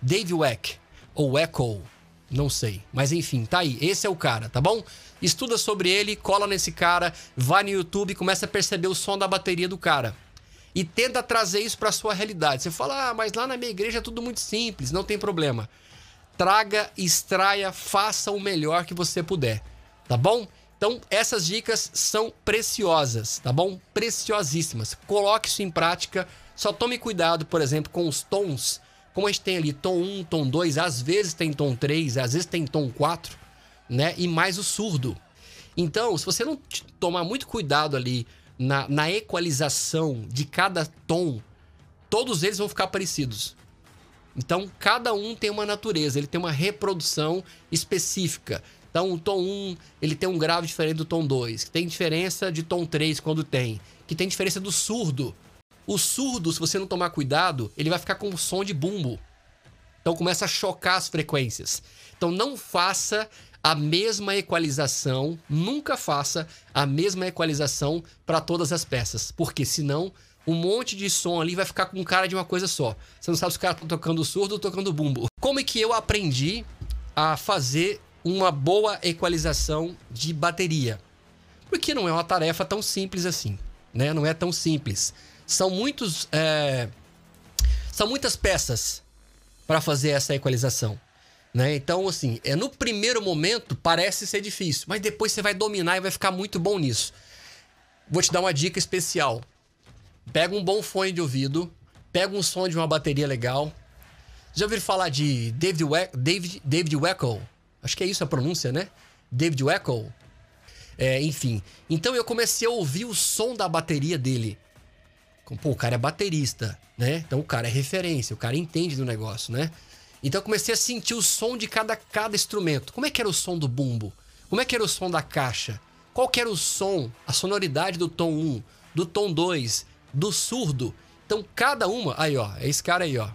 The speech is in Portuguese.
Dave Weck, ou Echo, não sei. Mas enfim, tá aí. Esse é o cara, tá bom? Estuda sobre ele, cola nesse cara, vai no YouTube começa a perceber o som da bateria do cara. E tenta trazer isso para sua realidade. Você fala, ah, mas lá na minha igreja é tudo muito simples, não tem problema. Traga, extraia, faça o melhor que você puder, tá bom? Então, essas dicas são preciosas, tá bom? Preciosíssimas. Coloque isso em prática. Só tome cuidado, por exemplo, com os tons. Como a gente tem ali tom 1, tom 2, às vezes tem tom 3, às vezes tem tom 4, né? E mais o surdo. Então, se você não tomar muito cuidado ali na, na equalização de cada tom, todos eles vão ficar parecidos. Então, cada um tem uma natureza, ele tem uma reprodução específica. Então, o tom 1, ele tem um grave diferente do tom 2, que tem diferença de tom 3 quando tem, que tem diferença do surdo. O surdo, se você não tomar cuidado, ele vai ficar com som de bumbo. Então começa a chocar as frequências. Então não faça a mesma equalização, nunca faça a mesma equalização para todas as peças, porque senão um monte de som ali vai ficar com cara de uma coisa só. Você não sabe se o cara tá tocando surdo ou tocando bumbo. Como é que eu aprendi a fazer uma boa equalização de bateria. Porque não é uma tarefa tão simples assim, né? Não é tão simples. São muitos, é... são muitas peças para fazer essa equalização, né? Então, assim, é no primeiro momento parece ser difícil, mas depois você vai dominar e vai ficar muito bom nisso. Vou te dar uma dica especial. Pega um bom fone de ouvido, pega um som de uma bateria legal. Já ouviram falar de David, We David, David Weckel? Acho que é isso a pronúncia, né? David Weckl. É, enfim. Então eu comecei a ouvir o som da bateria dele. Pô, o cara é baterista, né? Então o cara é referência, o cara entende do negócio, né? Então eu comecei a sentir o som de cada, cada instrumento. Como é que era o som do bumbo? Como é que era o som da caixa? Qual que era o som, a sonoridade do tom 1, do tom 2, do surdo? Então cada uma. Aí, ó, é esse cara aí, ó.